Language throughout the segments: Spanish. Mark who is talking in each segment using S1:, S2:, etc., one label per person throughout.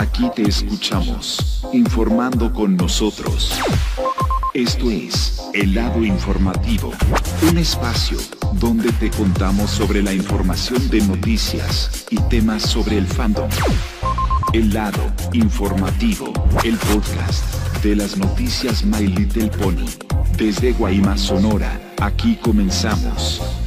S1: Aquí te escuchamos, informando con nosotros. Esto es El lado informativo, un espacio donde te contamos sobre la información de noticias y temas sobre el fandom. El lado informativo, el podcast de las noticias My Little Pony. Desde Guaymas, Sonora, aquí comenzamos.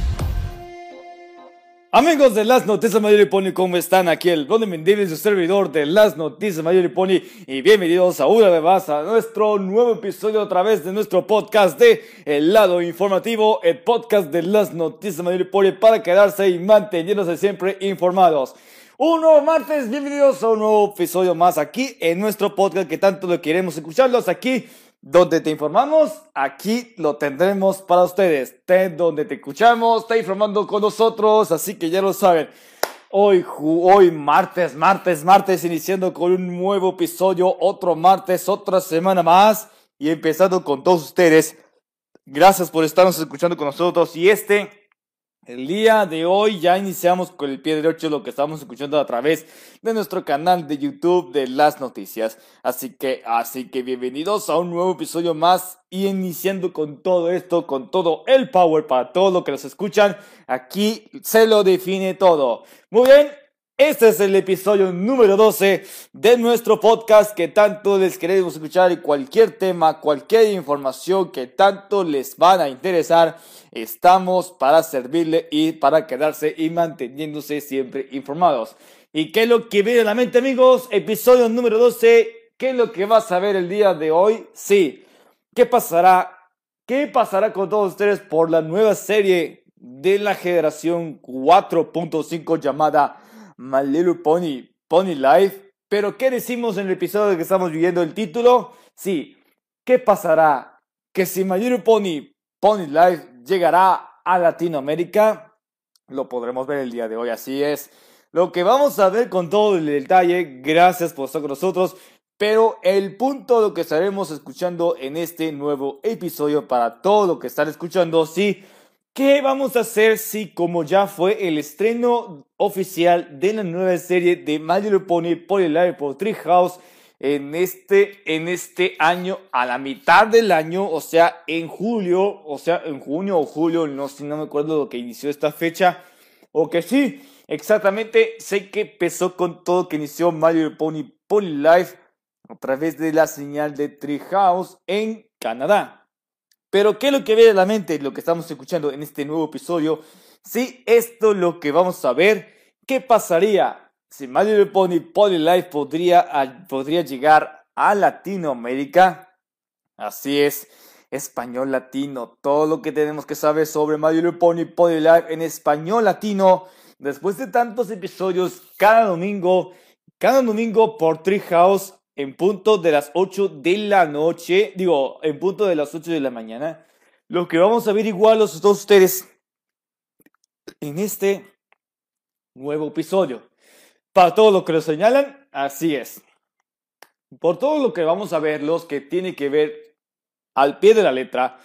S2: Amigos de Las Noticias Mayor y Pony, ¿cómo están? Aquí el Blonde Mendive, su servidor de Las Noticias Mayor y Pony. Y bienvenidos a una vez más a nuestro nuevo episodio a través de nuestro podcast de El Lado Informativo, el podcast de Las Noticias Mayor y Pony para quedarse y manteniéndose siempre informados. Un nuevo martes, bienvenidos a un nuevo episodio más aquí en nuestro podcast que tanto lo queremos escucharlos aquí donde te informamos, aquí lo tendremos para ustedes. Ten donde te escuchamos, está informando con nosotros, así que ya lo saben. Hoy, hoy martes, martes, martes, iniciando con un nuevo episodio, otro martes, otra semana más y empezando con todos ustedes. Gracias por estarnos escuchando con nosotros y este el día de hoy ya iniciamos con el pie derecho lo que estamos escuchando a través de nuestro canal de YouTube de las noticias. Así que, así que bienvenidos a un nuevo episodio más y iniciando con todo esto, con todo el power para todos los que nos escuchan. Aquí se lo define todo. Muy bien, este es el episodio número 12 de nuestro podcast que tanto les queremos escuchar y cualquier tema, cualquier información que tanto les van a interesar, estamos para servirle y para quedarse y manteniéndose siempre informados. ¿Y qué es lo que viene a la mente amigos? Episodio número 12, ¿qué es lo que vas a ver el día de hoy? Sí, ¿qué pasará? ¿Qué pasará con todos ustedes por la nueva serie de la generación 4.5 llamada My Little Pony, Pony Life. Pero, ¿qué decimos en el episodio que estamos viviendo el título? Sí, ¿qué pasará? Que si My Little Pony, Pony Life llegará a Latinoamérica, lo podremos ver el día de hoy, así es. Lo que vamos a ver con todo el detalle, gracias por estar con nosotros. Pero el punto lo que estaremos escuchando en este nuevo episodio para todo lo que están escuchando, sí, ¿Qué vamos a hacer si, como ya fue el estreno oficial de la nueva serie de My Little Pony Life por Treehouse en este, en este año, a la mitad del año, o sea, en julio, o sea, en junio o julio, no, si no me acuerdo lo que inició esta fecha, o que sí, exactamente, sé que empezó con todo que inició My Little Pony Life a través de la señal de Treehouse en Canadá. Pero ¿qué es lo que a la mente? Lo que estamos escuchando en este nuevo episodio. Si esto es lo que vamos a ver. ¿Qué pasaría si Little Pony Poly Life podría, podría llegar a Latinoamérica? Así es, español latino. Todo lo que tenemos que saber sobre Little Pony Poly Life en español latino. Después de tantos episodios, cada domingo, cada domingo por Treehouse en punto de las 8 de la noche, digo, en punto de las 8 de la mañana, lo que vamos a ver igual los dos ustedes en este nuevo episodio. Para todo lo que lo señalan, así es. Por todo lo que vamos a ver, los que tiene que ver al pie de la letra,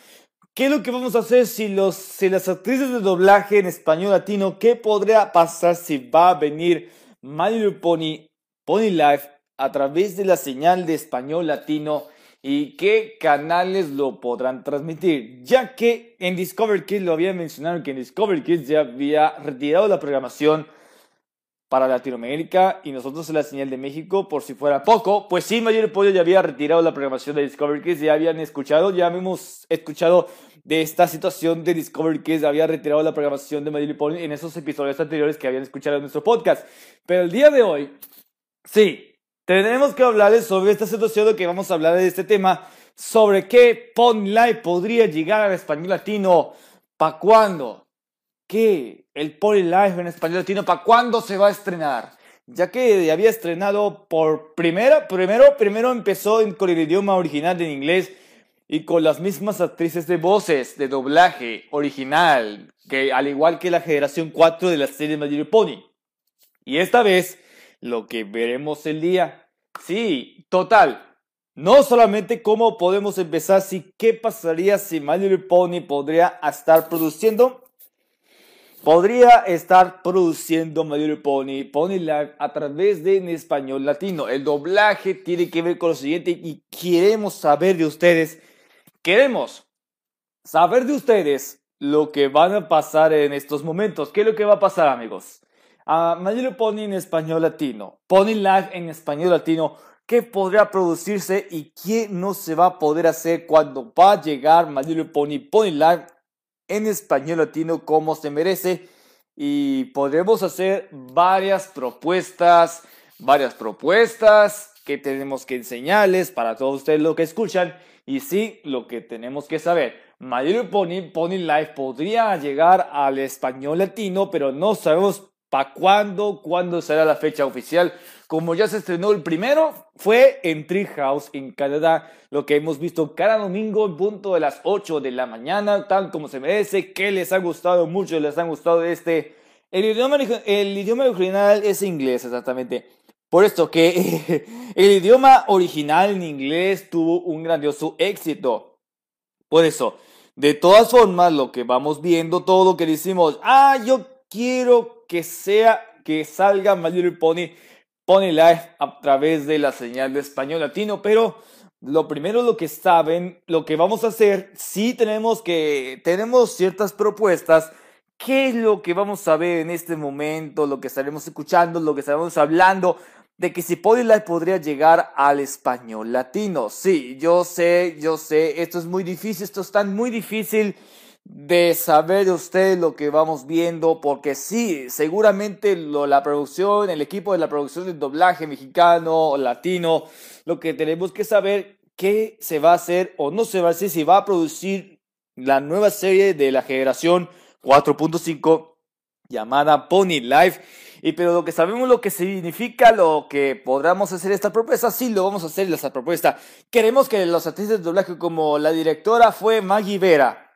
S2: ¿qué es lo que vamos a hacer si, los, si las actrices de doblaje en español latino, qué podría pasar si va a venir My Pony, Pony Life a través de la señal de español latino y qué canales lo podrán transmitir, ya que en Discover Kids lo había mencionado que en Discover Kids ya había retirado la programación para Latinoamérica y nosotros en la señal de México, por si fuera poco, pues sí, Mayor Pollo ya había retirado la programación de Discover Kids, ya habían escuchado, ya hemos escuchado de esta situación de Discover Kids, había retirado la programación de Mayor Pollo en esos episodios anteriores que habían escuchado en nuestro podcast. Pero el día de hoy, sí, tenemos que hablarles sobre esta situación de que vamos a hablar de este tema, sobre qué Pony Life podría llegar al español latino, ¿para cuándo? ¿Qué? El Life en español latino, ¿para cuándo se va a estrenar? Ya que había estrenado por primera, primero, primero empezó con el idioma original en inglés y con las mismas actrices de voces, de doblaje original, que al igual que la generación 4 de la serie My Pony. Y esta vez lo que veremos el día. Sí, total. No solamente cómo podemos empezar, si qué pasaría si My Little Pony podría estar produciendo podría estar produciendo Mayor Pony, Pony Live a través de español latino. El doblaje tiene que ver con lo siguiente y queremos saber de ustedes, queremos saber de ustedes lo que van a pasar en estos momentos. ¿Qué es lo que va a pasar, amigos? A uh, Pony en español latino, Pony Live en español latino, ¿qué podrá producirse y qué no se va a poder hacer cuando va a llegar My Pony Pony Live en español latino como se merece? Y podremos hacer varias propuestas, varias propuestas que tenemos que enseñarles para todos ustedes lo que escuchan y sí lo que tenemos que saber. Little Pony Pony Life podría llegar al español latino, pero no sabemos para cuándo, cuándo será la fecha oficial. Como ya se estrenó el primero, fue en Treehouse, en Canadá, lo que hemos visto cada domingo en punto de las 8 de la mañana, tal como se merece, que les ha gustado mucho, les ha gustado este... El idioma, el idioma original es inglés, exactamente. Por esto que el idioma original en inglés tuvo un grandioso éxito. Por eso, de todas formas, lo que vamos viendo, todo lo que decimos, ah, yo quiero que sea, que salga My Little Pony, Pony Life a través de la señal de español latino, pero lo primero lo que saben, lo que vamos a hacer, sí tenemos que, tenemos ciertas propuestas, qué es lo que vamos a ver en este momento, lo que estaremos escuchando, lo que estaremos hablando, de que si Pony Life podría llegar al español latino. Sí, yo sé, yo sé, esto es muy difícil, esto es tan muy difícil de saber de ustedes lo que vamos viendo, porque sí, seguramente la producción, el equipo de la producción del doblaje mexicano o latino, lo que tenemos que saber qué se va a hacer o no se va a hacer, si va a producir la nueva serie de la generación 4.5 llamada Pony Life y pero lo que sabemos lo que significa, lo que podamos hacer esta propuesta, sí lo vamos a hacer esta propuesta. Queremos que los artistas de doblaje como la directora fue Maggie Vera.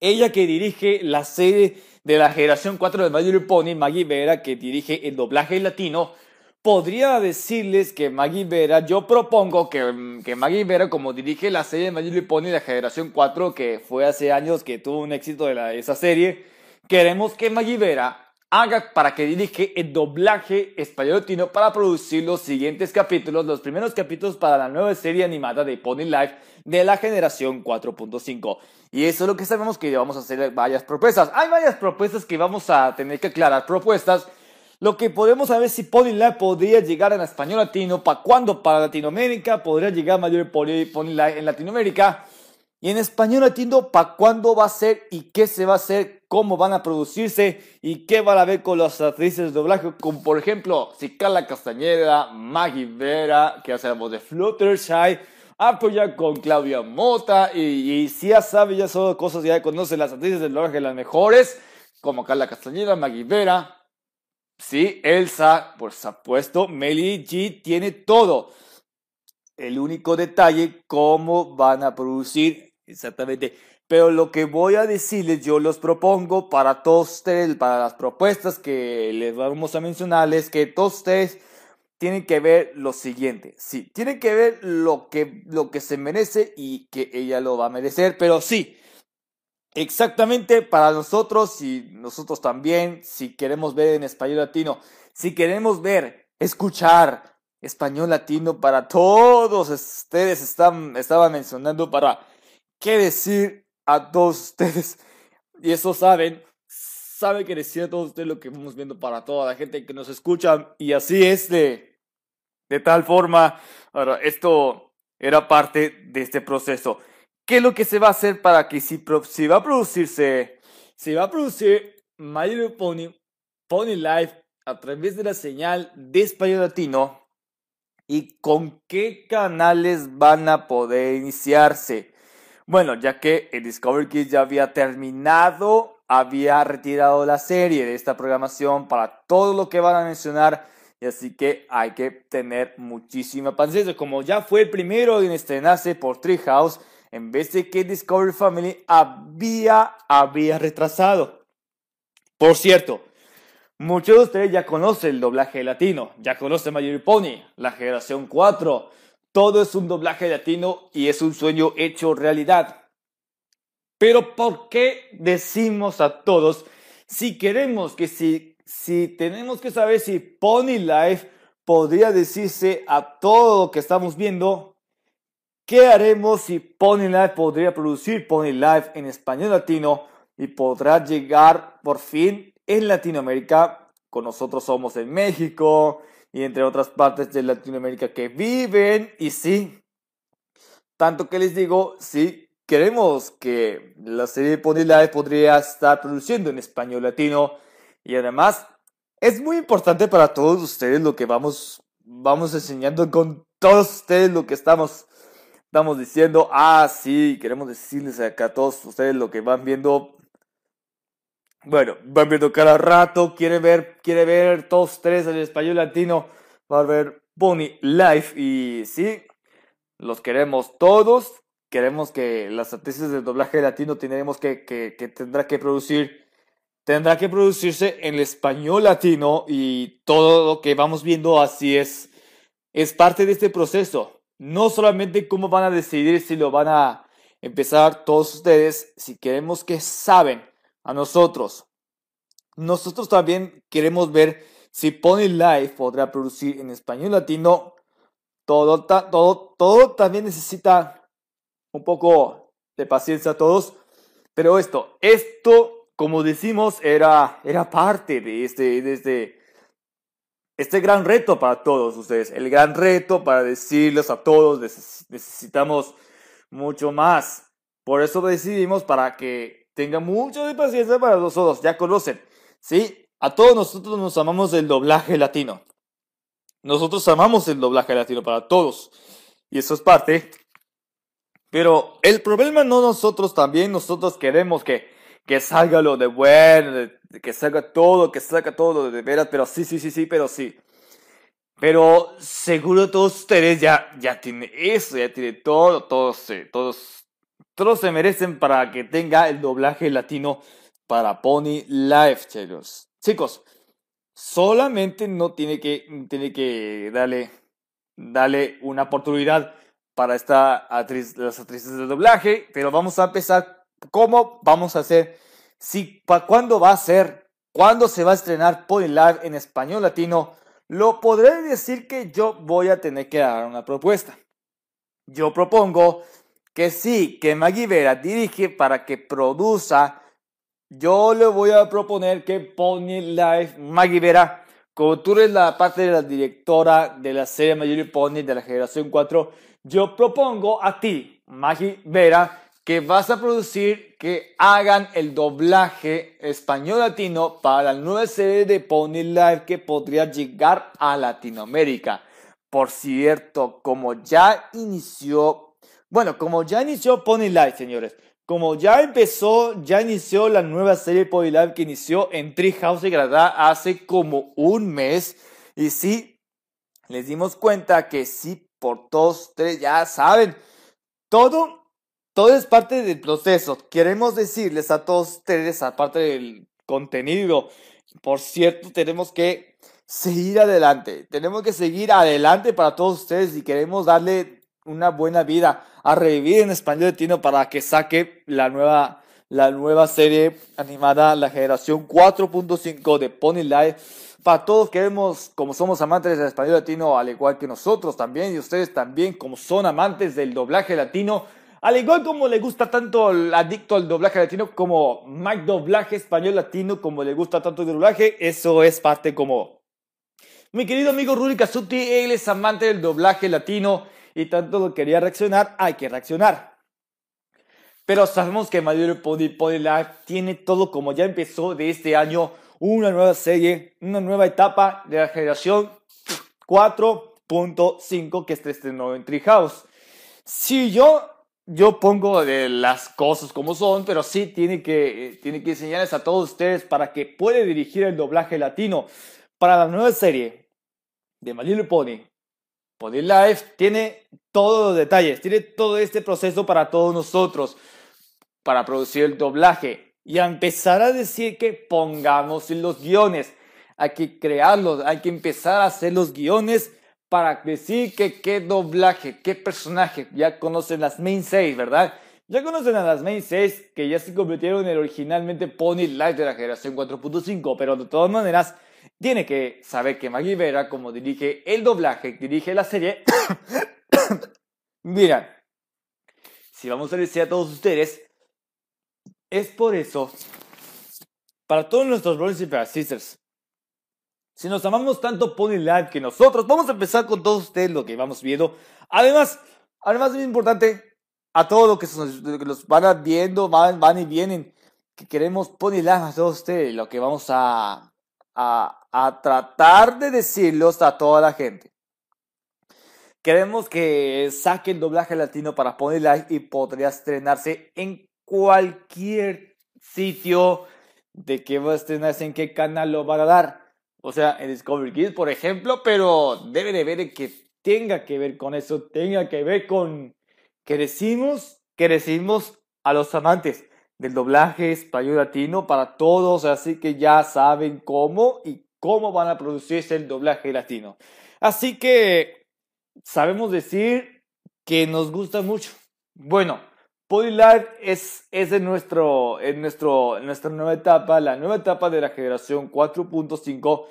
S2: Ella que dirige la serie de la generación 4 de My Pony, Maggie Vera, que dirige el doblaje latino, podría decirles que Maggie Vera, yo propongo que, que Maggie Vera, como dirige la serie de My Pony de la generación 4, que fue hace años que tuvo un éxito de la, esa serie, queremos que Maggie Vera haga para que dirige el doblaje español latino para producir los siguientes capítulos, los primeros capítulos para la nueva serie animada de Pony Life de la generación 4.5. Y eso es lo que sabemos que vamos a hacer varias propuestas. Hay varias propuestas que vamos a tener que aclarar. Propuestas. Lo que podemos saber si Pony Life podría llegar en español latino, para cuándo para Latinoamérica, podría llegar mayor Pony Life en Latinoamérica. Y en español latino, ¿para cuándo va a ser y qué se va a hacer? ¿Cómo van a producirse? ¿Y qué van a ver con las actrices de doblaje? Como por ejemplo, si Carla Castañeda, Maggie Vera, que hace la voz de Fluttershy, apoya con Claudia Mota. Y, si ya sabe, ya son cosas, ya conoce las actrices de doblaje las mejores, como Carla Castañeda, Maggie Vera. Sí, Elsa, por supuesto, Meli G tiene todo. El único detalle, cómo van a producir Exactamente. Pero lo que voy a decirles, yo los propongo para todos ustedes, para las propuestas que les vamos a mencionarles, que todos ustedes tienen que ver lo siguiente. Sí, tienen que ver lo que, lo que se merece y que ella lo va a merecer, pero sí, exactamente para nosotros y nosotros también, si queremos ver en español latino, si queremos ver, escuchar español latino para todos ustedes, están, estaba mencionando para qué decir a todos ustedes. Y eso saben, saben que decir a todos ustedes lo que vamos viendo para toda la gente que nos escucha. Y así es de, de tal forma. Ahora, esto era parte de este proceso. ¿Qué es lo que se va a hacer para que si, si va a producirse, si va a producir My Little Pony, Pony Life a través de la señal de español latino? ¿Y con qué canales van a poder iniciarse? Bueno, ya que el Discovery Kids ya había terminado, había retirado la serie de esta programación para todo lo que van a mencionar. Y así que hay que tener muchísima paciencia. Como ya fue el primero en estrenarse por Treehouse, en vez de que Discovery Family había, había retrasado. Por cierto, muchos de ustedes ya conocen el doblaje latino, ya conocen Major Pony, la generación 4, todo es un doblaje latino y es un sueño hecho realidad. Pero ¿por qué decimos a todos si queremos que si, si tenemos que saber si Pony Life podría decirse a todo lo que estamos viendo, ¿qué haremos si Pony Life podría producir Pony Life en español latino y podrá llegar por fin en Latinoamérica? Con nosotros somos en México y entre otras partes de Latinoamérica que viven y sí, tanto que les digo, sí, queremos que la serie Pony Life podría estar produciendo en español latino y además es muy importante para todos ustedes lo que vamos, vamos enseñando con todos ustedes lo que estamos, estamos diciendo. Ah, sí, queremos decirles acá a todos ustedes lo que van viendo. Bueno, van viendo cada rato, quiere ver, quiere ver todos ustedes en español latino, va a ver Pony Life y sí, los queremos todos. Queremos que las actrices del doblaje latino tenemos que, que, que tendrá que producir tendrá que producirse en el español latino y todo lo que vamos viendo así es, es parte de este proceso. No solamente cómo van a decidir si lo van a empezar todos ustedes, si queremos que saben a nosotros. Nosotros también queremos ver si Pony Life podrá producir en español latino todo, todo, todo también necesita un poco de paciencia a todos. Pero esto, esto, como decimos, era, era parte de este, de este, este gran reto para todos ustedes. El gran reto para decirles a todos, necesitamos mucho más. Por eso decidimos para que tengan mucho de paciencia para nosotros. Ya conocen, ¿sí? A todos nosotros nos amamos el doblaje latino. Nosotros amamos el doblaje latino para todos. Y eso es parte. Pero el problema no nosotros también, nosotros queremos que, que salga lo de bueno, que salga todo, que salga todo de veras, pero sí, sí, sí, sí, pero sí. Pero seguro todos ustedes ya, ya tienen eso, ya tienen todo, todos, todos, todos se merecen para que tenga el doblaje latino para Pony Life, chicos. Chicos, solamente no tiene que, tiene que darle, darle una oportunidad para esta actriz, las actrices de doblaje, pero vamos a empezar cómo vamos a hacer, si, para cuándo va a ser, cuándo se va a estrenar Pony Live en español latino, lo podré decir que yo voy a tener que dar una propuesta. Yo propongo que sí, que Maggie Vera dirige para que produzca yo le voy a proponer que Pony Life, Maggie Vera, como tú eres la parte de la directora de la serie Mayor Pony de la generación 4, yo propongo a ti, Maggie Vera, que vas a producir que hagan el doblaje español latino para la nueva serie de Pony Life que podría llegar a Latinoamérica. Por cierto, como ya inició, bueno, como ya inició Pony Life, señores, como ya empezó, ya inició la nueva serie Live que inició en Treehouse de Granada hace como un mes. Y sí, les dimos cuenta que sí, por todos ustedes ya saben, todo, todo es parte del proceso. Queremos decirles a todos ustedes, aparte del contenido, por cierto, tenemos que seguir adelante. Tenemos que seguir adelante para todos ustedes y queremos darle una buena vida a revivir en español latino para que saque la nueva, la nueva serie animada, la generación 4.5 de Pony Life. Para todos queremos, como somos amantes del español latino, al igual que nosotros también, y ustedes también, como son amantes del doblaje latino, al igual como le gusta tanto el adicto al doblaje latino como Mike Doblaje Español Latino, como le gusta tanto el doblaje, eso es parte como... Mi querido amigo Rudy Casuti, él es amante del doblaje latino y tanto lo quería reaccionar, hay que reaccionar. Pero sabemos que Mario Pony Pony tiene todo como ya empezó de este año, una nueva serie, una nueva etapa de la generación 4.5 que se estrenó en Treehouse. Si yo, yo pongo de las cosas como son, pero sí tiene que, tiene que enseñarles a todos ustedes para que pueda dirigir el doblaje latino para la nueva serie de My Pony Life tiene todos los detalles, tiene todo este proceso para todos nosotros, para producir el doblaje y a empezar a decir que pongamos los guiones. Hay que crearlos, hay que empezar a hacer los guiones para decir que qué doblaje, qué personaje. Ya conocen las main seis, ¿verdad? Ya conocen a las main 6 que ya se convirtieron en originalmente Pony Live de la generación 4.5, pero de todas maneras tiene que saber que Maggie Vera, como dirige el doblaje, dirige la serie, mira, si vamos a decir a todos ustedes, es por eso, para todos nuestros brothers y para sisters, si nos amamos tanto Pony Live que nosotros, vamos a empezar con todos ustedes lo que vamos viendo. Además, además es importante, a todos los que, los van viendo, van, van y vienen, que queremos ponerle a todos ustedes, lo que vamos a, a, a tratar de decirlos a toda la gente. Queremos que saquen doblaje latino para poner y podría estrenarse en cualquier sitio de que va a estrenarse, en qué canal lo van a dar. O sea, en Discovery Kids, por ejemplo, pero debe de ver que tenga que ver con eso, tenga que ver con Crecimos, crecimos a los amantes del doblaje español latino para todos, así que ya saben cómo y cómo van a producirse el doblaje latino. Así que sabemos decir que nos gusta mucho. Bueno, Live es, es en, nuestro, en, nuestro, en nuestra nueva etapa, la nueva etapa de la generación 4.5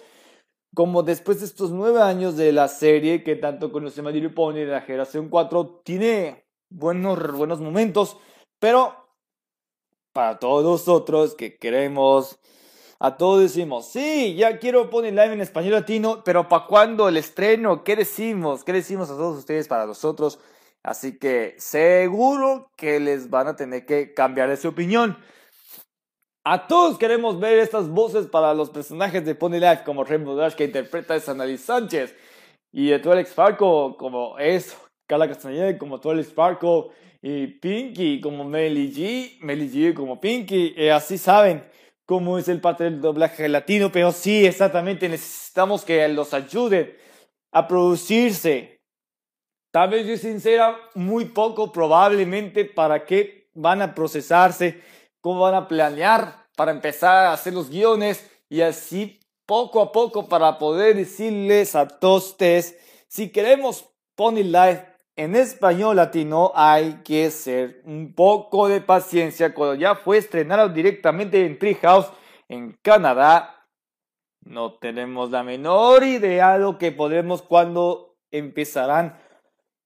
S2: como después de estos nueve años de la serie que tanto conoce Madrid Pony de la generación 4, tiene buenos, buenos momentos, pero para todos nosotros que queremos, a todos decimos, sí, ya quiero poner live en español latino, pero ¿para cuándo el estreno? ¿Qué decimos? ¿Qué decimos a todos ustedes para nosotros? Así que seguro que les van a tener que cambiar de su opinión. A todos queremos ver estas voces para los personajes de Pony Life, como Rainbow Dash que interpreta a Sanali Sánchez y tu Alex Falco como es Carla Castañeda como Twilight Sparkle y Pinky como Melly G, Melly G como Pinky, eh, así saben cómo es el parte del doblaje latino, pero sí, exactamente, necesitamos que los ayuden a producirse. Tal vez yo sincera, muy poco probablemente para qué van a procesarse, cómo van a planear para empezar a hacer los guiones y así poco a poco para poder decirles a todos ustedes si queremos Pony Life en español latino hay que ser un poco de paciencia. Cuando ya fue estrenado directamente en Treehouse en Canadá, no tenemos la menor idea de lo que podemos cuando empezarán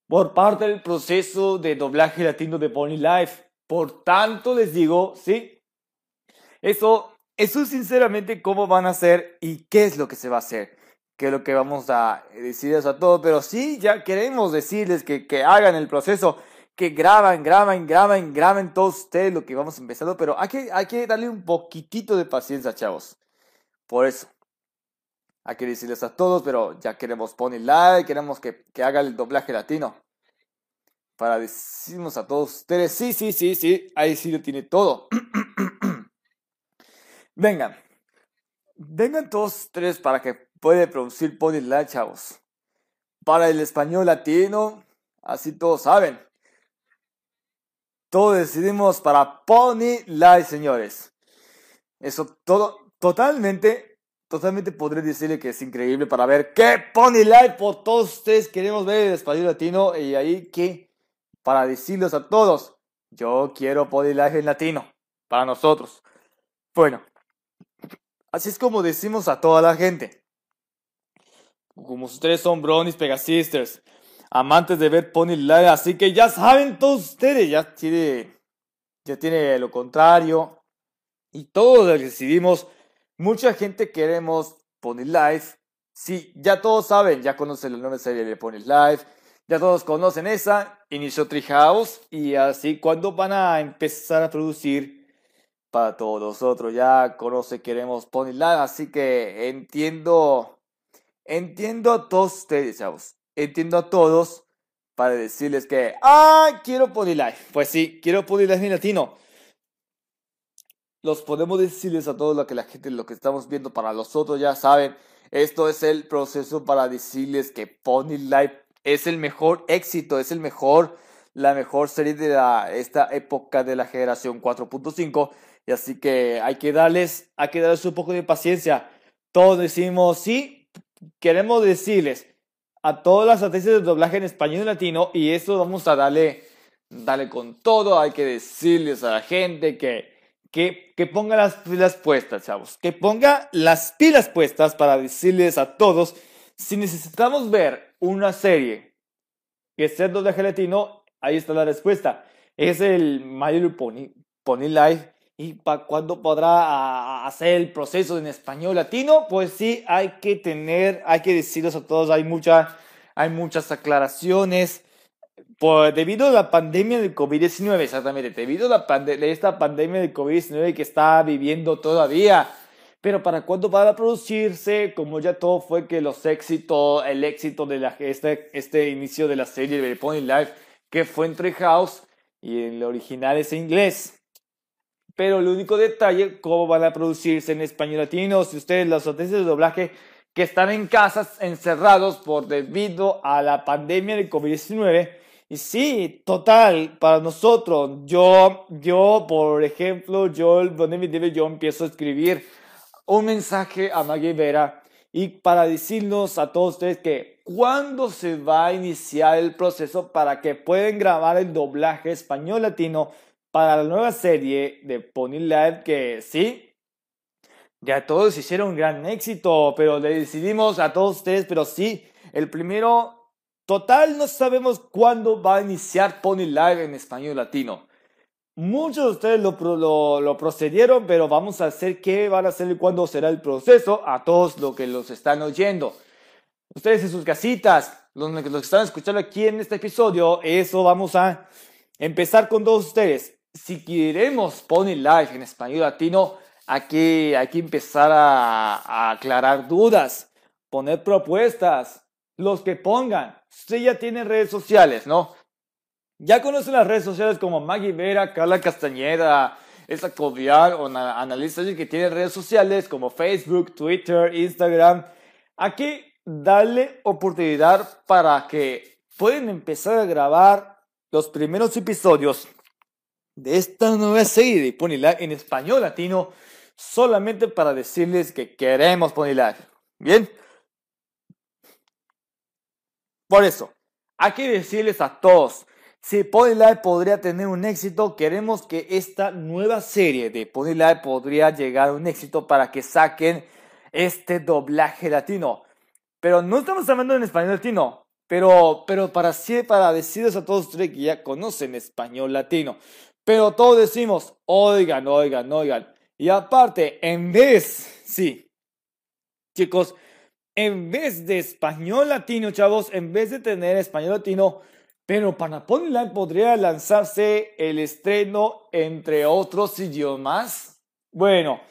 S2: por parte del proceso de doblaje latino de Pony Life. Por tanto, les digo, sí, eso, eso sinceramente cómo van a hacer y qué es lo que se va a hacer que es lo que vamos a decirles a todos, pero sí, ya queremos decirles que, que hagan el proceso, que graban, graban, graban, graben todos ustedes lo que vamos empezando, pero hay que, hay que darle un poquitito de paciencia, chavos. Por eso, hay que decirles a todos, pero ya queremos poner like, queremos que, que haga el doblaje latino. Para decirnos a todos ustedes, sí, sí, sí, sí, ahí sí lo tiene todo. Vengan, vengan todos ustedes para que puede producir Pony Live, chavos. Para el español latino, así todos saben. Todos decidimos para Pony Live, señores. Eso todo, totalmente, totalmente podré decirle que es increíble para ver qué Pony Live por todos ustedes queremos ver el español latino. Y ahí que, para decirles a todos, yo quiero Pony Live en latino, para nosotros. Bueno, así es como decimos a toda la gente como ustedes son Brownies Pegasisters, amantes de ver Pony Live, así que ya saben todos ustedes, ya tiene, ya tiene lo contrario. Y todos decidimos, mucha gente queremos Pony Life. Sí, ya todos saben, ya conocen la nueva serie de Pony Life, ya todos conocen esa, inició Treehouse. Y así cuando van a empezar a producir para todos nosotros, ya conoce, queremos Pony Life, así que entiendo Entiendo a todos ustedes, chavos. Entiendo a todos para decirles que, ah, quiero Life. Pues sí, quiero Life en latino. Los podemos decirles a todos lo que la gente, lo que estamos viendo para los otros ya saben. Esto es el proceso para decirles que Pony Life es el mejor éxito, es el mejor, la mejor serie de esta época de la generación 4.5. Y así que hay que darles, hay que darles un poco de paciencia. Todos decimos, sí, queremos decirles a todas las atenciones de doblaje en español y latino, y eso vamos a darle darle con todo, hay que decirles a la gente que, que, que ponga las pilas puestas, chavos, que ponga las pilas puestas para decirles a todos, si necesitamos ver una serie que sea de gelatino, ahí está la respuesta. Es el Little Pony, Pony Life. ¿Y para cuándo podrá hacer el proceso en español latino? Pues sí, hay que tener, hay que decirles a todos, hay, mucha, hay muchas aclaraciones por, debido a la pandemia del COVID-19, exactamente, debido a la esta pandemia del COVID-19 que está viviendo todavía. Pero para cuándo va a producirse, como ya todo fue que los éxitos, el éxito de la, este, este inicio de la serie de Pony Life, que fue entre House y el original es inglés. Pero el único detalle, cómo van a producirse en español latino, si ustedes las noticias de doblaje que están en casas encerrados por debido a la pandemia del COVID-19, y sí, total, para nosotros, yo, yo, por ejemplo, yo, yo empiezo a escribir un mensaje a Maggie Vera y para decirnos a todos ustedes que cuándo se va a iniciar el proceso para que puedan grabar el doblaje español latino para la nueva serie de Pony Live que sí, ya todos hicieron un gran éxito, pero le decidimos a todos ustedes, pero sí, el primero Total, no sabemos cuándo va a iniciar Pony Live en español latino. Muchos de ustedes lo, lo, procedieron, pero vamos a hacer qué van a hacer y cuándo será el proceso a todos los que los están oyendo. Ustedes en sus casitas, los, los están escuchando aquí en este episodio, eso vamos a empezar con todos ustedes. Si queremos Pony Live en español latino, aquí hay que empezar a, aclarar dudas, poner propuestas, los que pongan. Usted ya tiene redes sociales, ¿no? Ya conocen las redes sociales como Maggie Vera, Carla Castañeda, esa Coviar o analistas que tienen redes sociales como Facebook, Twitter, Instagram. Aquí darle oportunidad para que pueden empezar a grabar los primeros episodios de esta nueva serie de Ponyla en español latino solamente para decirles que queremos Ponyla. Bien, por eso, hay que decirles a todos, si Ponylife podría tener un éxito, queremos que esta nueva serie de Ponylife podría llegar a un éxito para que saquen este doblaje latino. Pero no estamos hablando en español latino, pero, pero para, para decirles a todos ustedes que ya conocen español latino. Pero todos decimos, oigan, oigan, oigan. Y aparte, en vez, sí, chicos, en vez de español latino, chavos, en vez de tener español latino, pero para Ponyline podría lanzarse el estreno entre otros idiomas. Bueno,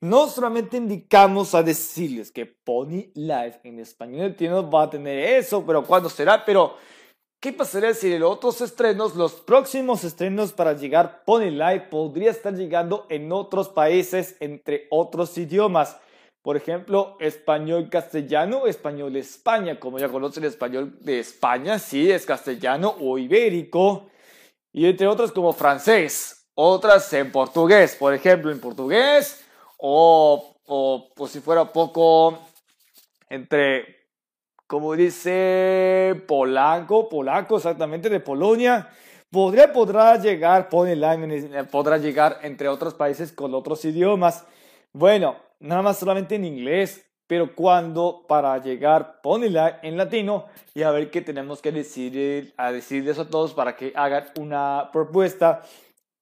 S2: no solamente indicamos a decirles que Pony Live en español latino va a tener eso, pero ¿cuándo será? Pero, ¿qué pasaría si en otros estrenos, los próximos estrenos para llegar Pony Live podría estar llegando en otros países, entre otros idiomas? Por ejemplo, español castellano, español España, como ya conocen el español de España, sí, es castellano o ibérico, y entre otras como francés, otras en portugués, por ejemplo, en portugués, o, o, o si fuera poco entre, como dice, polaco, polaco exactamente, de Polonia, podría, podrá llegar, pone podrá llegar entre otros países con otros idiomas. Bueno, nada más solamente en inglés, pero cuando para llegar ponela en latino y a ver qué tenemos que decir a decirles a todos para que hagan una propuesta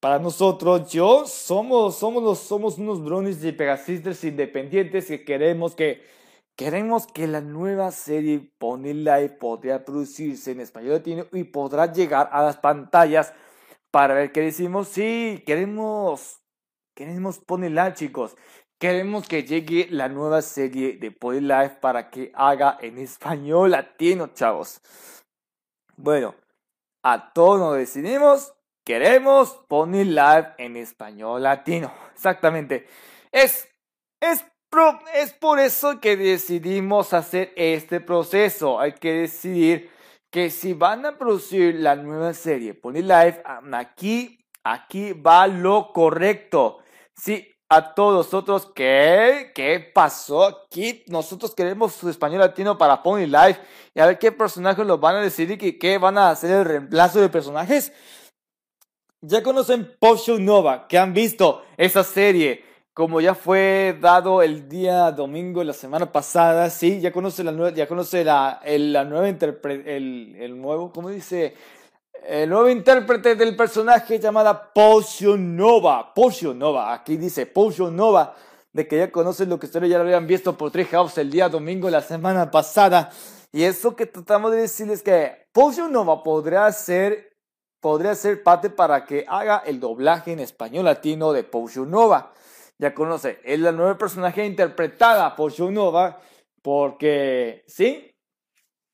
S2: para nosotros yo somos somos los somos unos brownies de Pegasisters independientes que queremos que queremos que la nueva serie Pony Live podría producirse en español latino y podrá llegar a las pantallas para ver qué decimos sí queremos queremos Pony Live chicos Queremos que llegue la nueva serie de Pony Life para que haga en español latino, chavos. Bueno, a todos nos decidimos, queremos Pony Life en español latino. Exactamente. Es, es, es por eso que decidimos hacer este proceso. Hay que decidir que si van a producir la nueva serie Pony Life, aquí, aquí va lo correcto. Sí, a todos nosotros ¿qué? ¿Qué pasó aquí? Nosotros queremos su español latino para Pony Life y a ver qué personajes los van a decidir y qué van a hacer el reemplazo de personajes. ya conocen Potion Nova, que han visto esa serie, como ya fue dado el día domingo la semana pasada, sí, ya conoce la nueva, ya conoce la, el, la nueva el, el nuevo, ¿cómo dice? El nuevo intérprete del personaje llamada Potion Nova. Potion Nova, aquí dice Potion Nova, de que ya conocen lo que ustedes ya lo habían visto por Treehouse el día domingo la semana pasada. Y eso que tratamos de decirles que Potion Nova podría ser podría ser parte para que haga el doblaje en español latino de Potion Nova. Ya conoce, es la nueva personaje interpretada por Nova porque, ¿sí?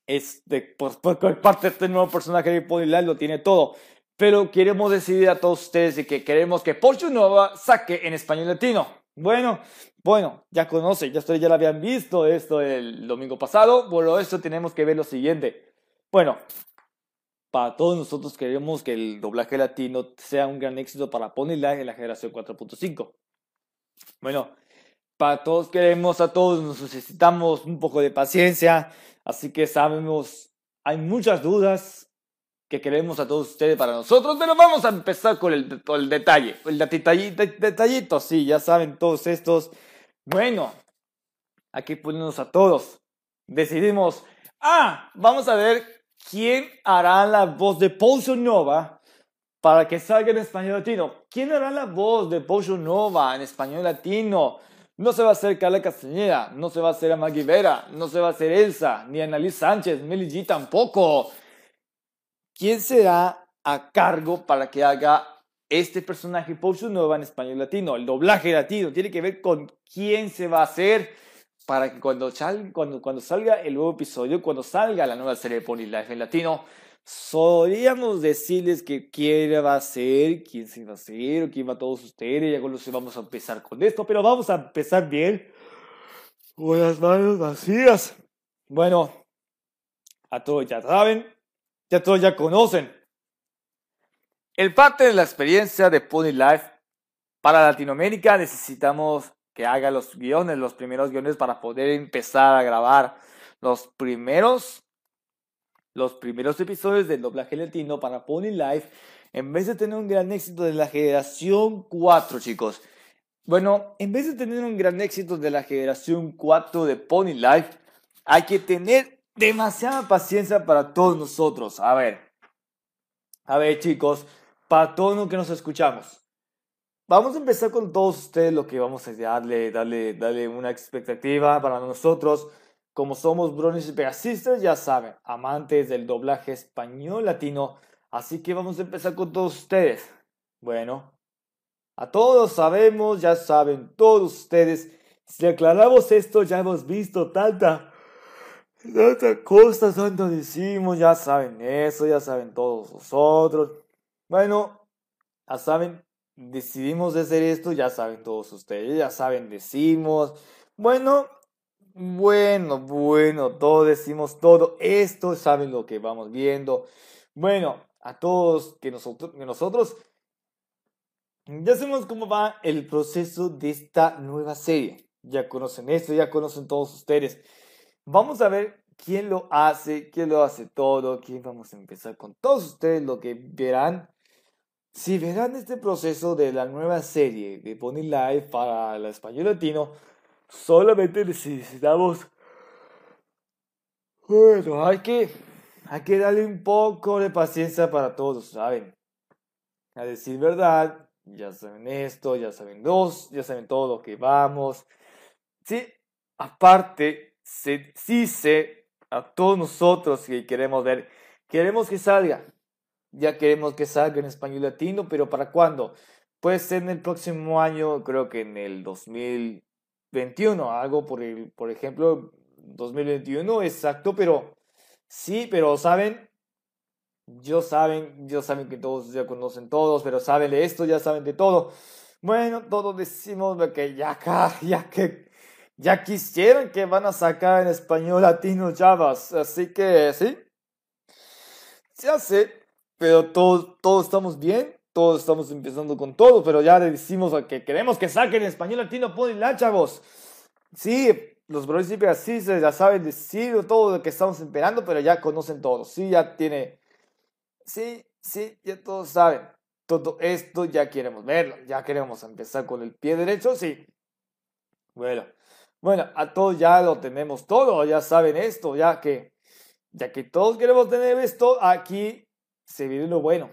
S2: Es de, por, parte de este nuevo personaje de Ponyland lo tiene todo. Pero queremos decidir a todos ustedes de que queremos que Potion Nova saque en español latino. Bueno, bueno, ya conoce, ya ustedes ya lo habían visto esto el domingo pasado. Bueno, esto tenemos que ver lo siguiente. Bueno, para todos nosotros queremos que el doblaje latino sea un gran éxito para Ponyline en la generación 4.5. Bueno, para todos queremos, a todos nos necesitamos un poco de paciencia, así que sabemos, hay muchas dudas que queremos a todos ustedes para nosotros, pero vamos a empezar con el, el detalle, el detallito, sí, ya saben todos estos. Bueno, aquí ponemos a todos. Decidimos, ah, vamos a ver ¿Quién hará la voz de Potion Nova para que salga en español latino? ¿Quién hará la voz de Potion Nova en español latino? No se va a hacer Carla Castañeda, no se va a hacer Maggie Vera, no se va a hacer Elsa, ni Annalise Sánchez, Meli G tampoco. ¿Quién será a cargo para que haga este personaje Potion Nova en español latino? El doblaje latino tiene que ver con quién se va a hacer para que cuando salga el nuevo episodio, cuando salga la nueva serie de Pony Life en latino, solíamos decirles que quién va a ser, quién se va a ser, quién va a todos ustedes, ya vamos a empezar con esto, pero vamos a empezar bien. Buenas manos vacías. Bueno, a todos ya saben, ya todos ya conocen. El parte de la experiencia de Pony Life para Latinoamérica necesitamos que haga los guiones, los primeros guiones para poder empezar a grabar los primeros, los primeros episodios del doblaje latino para Pony Life, en vez de tener un gran éxito de la generación 4, chicos. Bueno, en vez de tener un gran éxito de la generación 4 de Pony Life, hay que tener demasiada paciencia para todos nosotros. A ver, a ver chicos, para todos los que nos escuchamos. Vamos a empezar con todos ustedes lo que vamos a darle, darle, darle una expectativa para nosotros. Como somos Bronis Pegasistas, ya saben, amantes del doblaje español latino. Así que vamos a empezar con todos ustedes. Bueno, a todos sabemos, ya saben todos ustedes. Si aclaramos esto, ya hemos visto tanta, tanta cosa, tanto decimos, ya saben eso, ya saben todos nosotros. Bueno, ya saben, decidimos hacer esto, ya saben todos ustedes, ya saben, decimos, bueno, bueno, bueno, todos decimos todo esto, saben lo que vamos viendo. Bueno, a todos que nosotros, que nosotros ya sabemos cómo va el proceso de esta nueva serie. Ya conocen esto, ya conocen todos ustedes. Vamos a ver quién lo hace, quién lo hace todo, quién vamos a empezar con todos ustedes, lo que verán si verán este proceso de la nueva serie de Pony Life para el español latino, solamente necesitamos... Bueno, hay que, hay que darle un poco de paciencia para todos, ¿saben? A decir verdad, ya saben esto, ya saben dos, ya saben todo lo que vamos. Sí, aparte, sí sé a todos nosotros que queremos ver, queremos que salga, ya queremos que salga en español latino, pero ¿para cuándo? Puede ser en el próximo año, creo que en el 2021, algo por, el, por ejemplo, 2021, exacto, pero sí, pero saben, yo saben, yo saben que todos ya conocen todos, pero saben de esto, ya saben de todo. Bueno, todos decimos que ya ya que ya quisieran que van a sacar en español latino Javas, así que sí. Ya sé, pero todos, todos estamos bien, todos estamos empezando con todo, pero ya le decimos que queremos que saquen español latino, ponen la chavos. Sí, los brothers y así ya saben decir todo lo que estamos esperando, pero ya conocen todo. Sí, ya tiene. Sí, sí, ya todos saben. todo esto ya queremos verlo, ya queremos empezar con el pie derecho, sí. Bueno, bueno, a todos ya lo tenemos todo, ya saben esto, ya que, ya que todos queremos tener esto, aquí se viene lo bueno.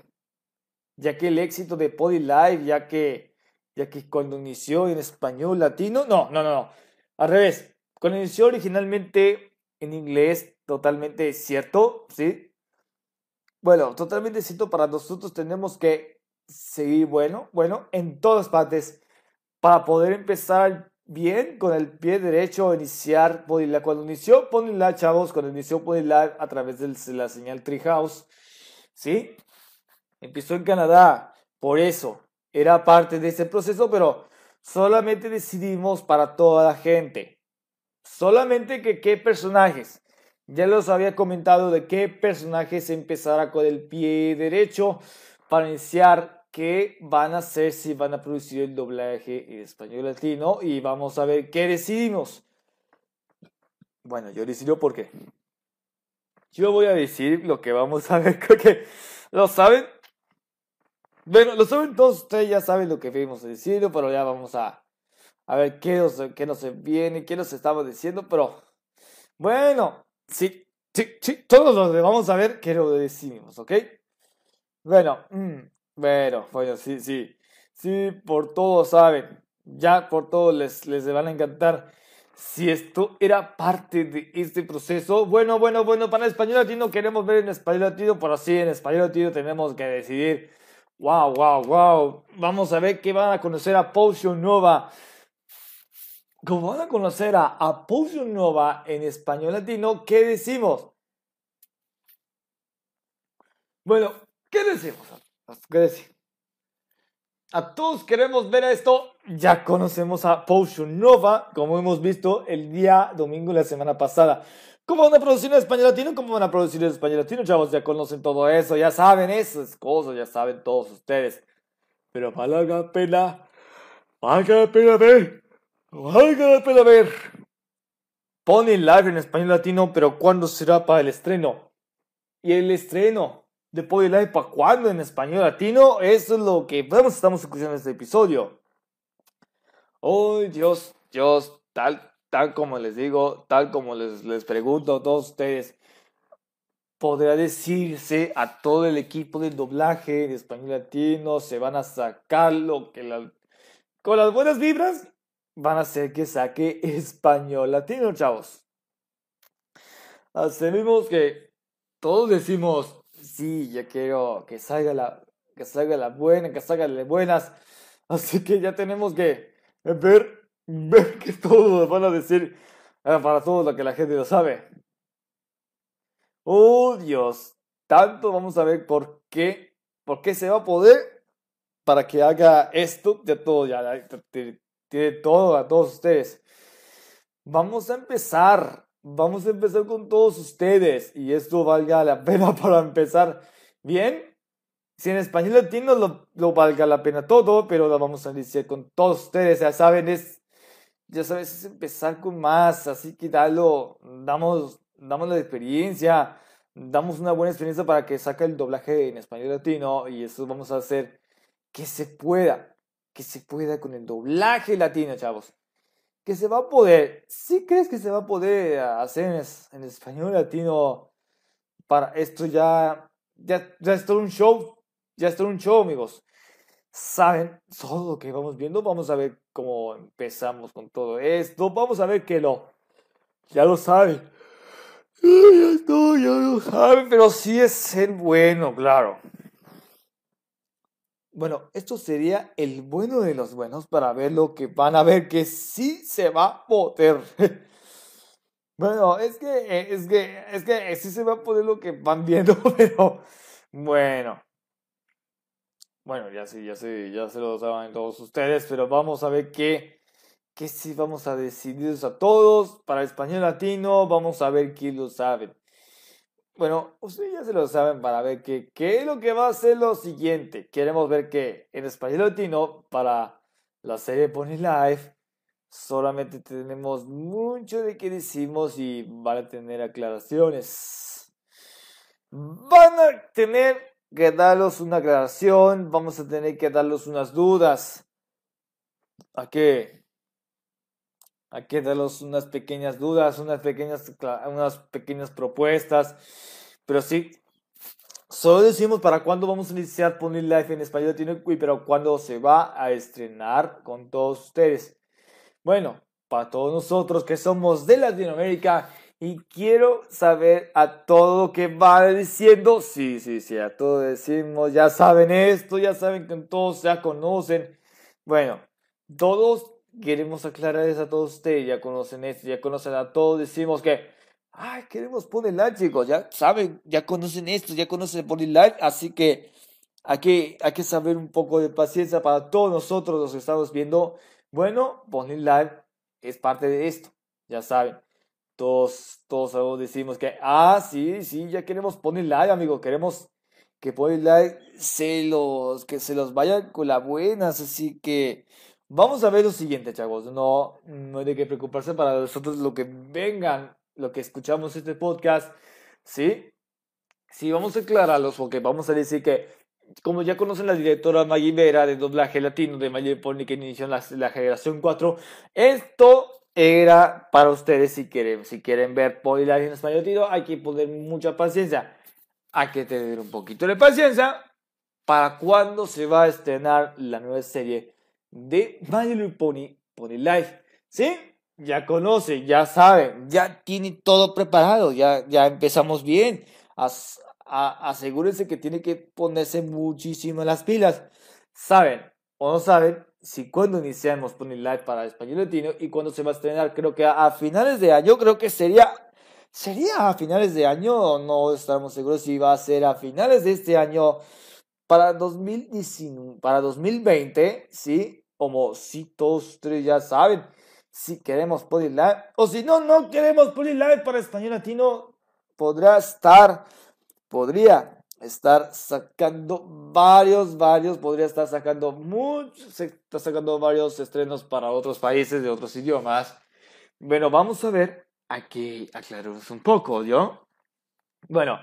S2: Ya que el éxito de Pody Live, ya que, ya que cuando inició en español latino, no, no, no, no, al revés, cuando inició originalmente en inglés, totalmente cierto, ¿sí? Bueno, totalmente cierto, para nosotros tenemos que seguir, bueno, bueno, en todas partes, para poder empezar bien con el pie derecho, iniciar Podilar. Cuando inició Podilar, chavos, cuando inició Podilar a través de la señal Treehouse, ¿sí? Empezó en Canadá, por eso era parte de ese proceso, pero solamente decidimos para toda la gente. Solamente que qué personajes. Ya los había comentado de qué personajes empezara con el pie derecho para iniciar qué van a hacer si van a producir el doblaje en español latino y vamos a ver qué decidimos. Bueno, yo decido por qué. Yo voy a decir lo que vamos a ver, creo que lo saben. Bueno, lo saben todos ustedes, ya saben lo que hemos decidido, pero ya vamos a, a ver qué nos, qué nos viene, qué nos estamos diciendo, pero bueno, sí, sí, sí, todos los vamos a ver qué lo decidimos, ¿ok? Bueno, mm, bueno, bueno, sí, sí. Sí, por todo saben. Ya por todo les, les van a encantar. Si esto era parte de este proceso, bueno, bueno, bueno, para el español latino queremos ver en español latino, pero sí, en español latino tenemos que decidir. Wow, wow, wow. Vamos a ver qué van a conocer a Potion Nova. Como van a conocer a, a Potion Nova en español latino, ¿qué decimos? Bueno, ¿qué decimos? A todos queremos ver esto. Ya conocemos a Potion Nova, como hemos visto el día domingo la semana pasada. ¿Cómo van a producir en español latino? ¿Cómo van a producir en español latino? Chavos, ya conocen todo eso, ya saben esas cosas, ya saben todos ustedes. Pero valga la pena, valga la pena ver, valga la pena ver. Pony live en español latino, pero ¿cuándo será para el estreno? Y el estreno de Podio Live para cuándo en español latino. Eso es lo que vamos, estamos escuchando en este episodio. Oh, Dios, Dios, tal, tal como les digo, tal como les, les pregunto a todos ustedes, podrá decirse a todo el equipo de doblaje de español latino, se van a sacar lo que la, con las buenas vibras van a hacer que saque español latino, chavos. Hacemos que todos decimos, sí, ya quiero que salga la, que salga la buena, que salga las buenas. Así que ya tenemos que ver, ver que todos van a decir eh, para todo lo que la gente lo sabe. Oh Dios, tanto vamos a ver por qué, por qué se va a poder para que haga esto de todo, ya tiene todo a todos ustedes. Vamos a empezar Vamos a empezar con todos ustedes y esto valga la pena para empezar bien. Si en español latino lo, lo valga la pena todo, pero lo vamos a iniciar con todos ustedes. Ya saben, es, ya sabes, es empezar con más, así que dalo, damos, damos la experiencia, damos una buena experiencia para que saque el doblaje en español latino y eso vamos a hacer que se pueda, que se pueda con el doblaje latino, chavos que se va a poder, ¿sí crees que se va a poder hacer en, español latino para esto ya, ya, ya es un show, ya es todo un show, amigos. Saben todo lo que vamos viendo, vamos a ver cómo empezamos con todo esto, vamos a ver que lo, ya lo saben. Ya, ya lo saben, pero sí es ser bueno, claro. Bueno, esto sería el bueno de los buenos para ver lo que van a ver que sí se va a poder. bueno, es que, eh, es que, es que sí se va a poder lo que van viendo, pero bueno. Bueno, ya sí, ya sí, ya se lo saben todos ustedes, pero vamos a ver qué, qué sí vamos a decidir a todos. Para español latino, vamos a ver quién lo sabe. Bueno, ustedes ya se lo saben para ver que, qué es lo que va a ser lo siguiente. Queremos ver que en español latino, para la serie Pony Life, solamente tenemos mucho de qué decimos y van a tener aclaraciones. Van a tener que darles una aclaración, vamos a tener que darles unas dudas. ¿A qué? Hay que darles unas pequeñas dudas, unas pequeñas, unas pequeñas propuestas. Pero sí, solo decimos para cuándo vamos a iniciar Pony Life en español latino pero cuándo se va a estrenar con todos ustedes. Bueno, para todos nosotros que somos de Latinoamérica y quiero saber a todo que va diciendo. Sí, sí, sí, a todo decimos, ya saben esto, ya saben que todos ya conocen. Bueno, todos queremos aclarar eso a todos ustedes, ya conocen esto, ya conocen a todos, decimos que, ay, queremos poner like, chicos, ya saben, ya conocen esto, ya conocen poner like, así que hay que, hay que saber un poco de paciencia para todos nosotros los que estamos viendo. Bueno, poner like es parte de esto, ya saben. Todos, todos decimos que, ah, sí, sí, ya queremos poner like, amigo, queremos que poner like se los, que se los vayan con las buenas, así que Vamos a ver lo siguiente, chavos. No, no hay de qué preocuparse para nosotros lo que vengan, lo que escuchamos este podcast. ¿Sí? Sí, vamos a aclararlos porque vamos a decir que, como ya conocen la directora Maggie Vera de doblaje latino de Maggie Pony que inició la, la generación 4, esto era para ustedes si quieren, si quieren ver Life en español latino, hay que poner mucha paciencia. Hay que tener un poquito de paciencia para cuando se va a estrenar la nueva serie de My Little Pony Pony Life. ¿Sí? Ya conoce, ya sabe, ya tiene todo preparado, ya, ya empezamos bien. As, asegúrense que tiene que ponerse muchísimo las pilas. Saben o no saben si cuando iniciamos Pony Life para español latino y cuando se va a estrenar, creo que a, finales de año, creo que sería ¿Sería a finales de año no estamos seguros si va a ser a finales de este año para 2019, para 2020, ¿sí? Como si todos ustedes ya saben, si queremos Live, o si no, no queremos Live para español latino, podrá estar, podría estar sacando varios, varios, podría estar sacando muchos, está sacando varios estrenos para otros países de otros idiomas. Bueno, vamos a ver, hay que aclararnos un poco, ¿yo? Bueno,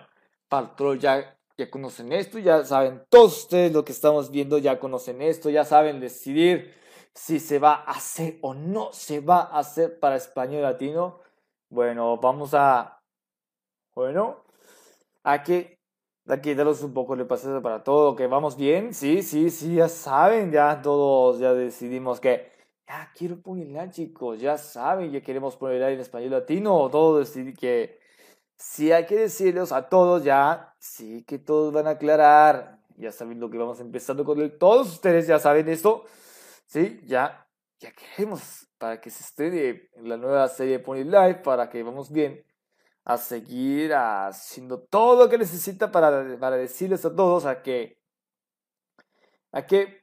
S2: Patrol ya ya conocen esto, ya saben todos ustedes lo que estamos viendo, ya conocen esto, ya saben decidir si se va a hacer o no se va a hacer para español latino. Bueno, vamos a, bueno, aquí, aquí daros un poco de paciencia para todo, que vamos bien, sí, sí, sí, ya saben, ya todos ya decidimos que ya quiero ponerla chicos, ya saben, ya queremos ponerla en español latino, todos decidí que si hay que decirles a todos ya, sí que todos van a aclarar, ya saben lo que vamos empezando con el, todos ustedes ya saben esto, sí, ya, ya queremos para que se esté la nueva serie de Pony Life, para que vamos bien a seguir haciendo todo lo que necesita para, para decirles a todos a que, a que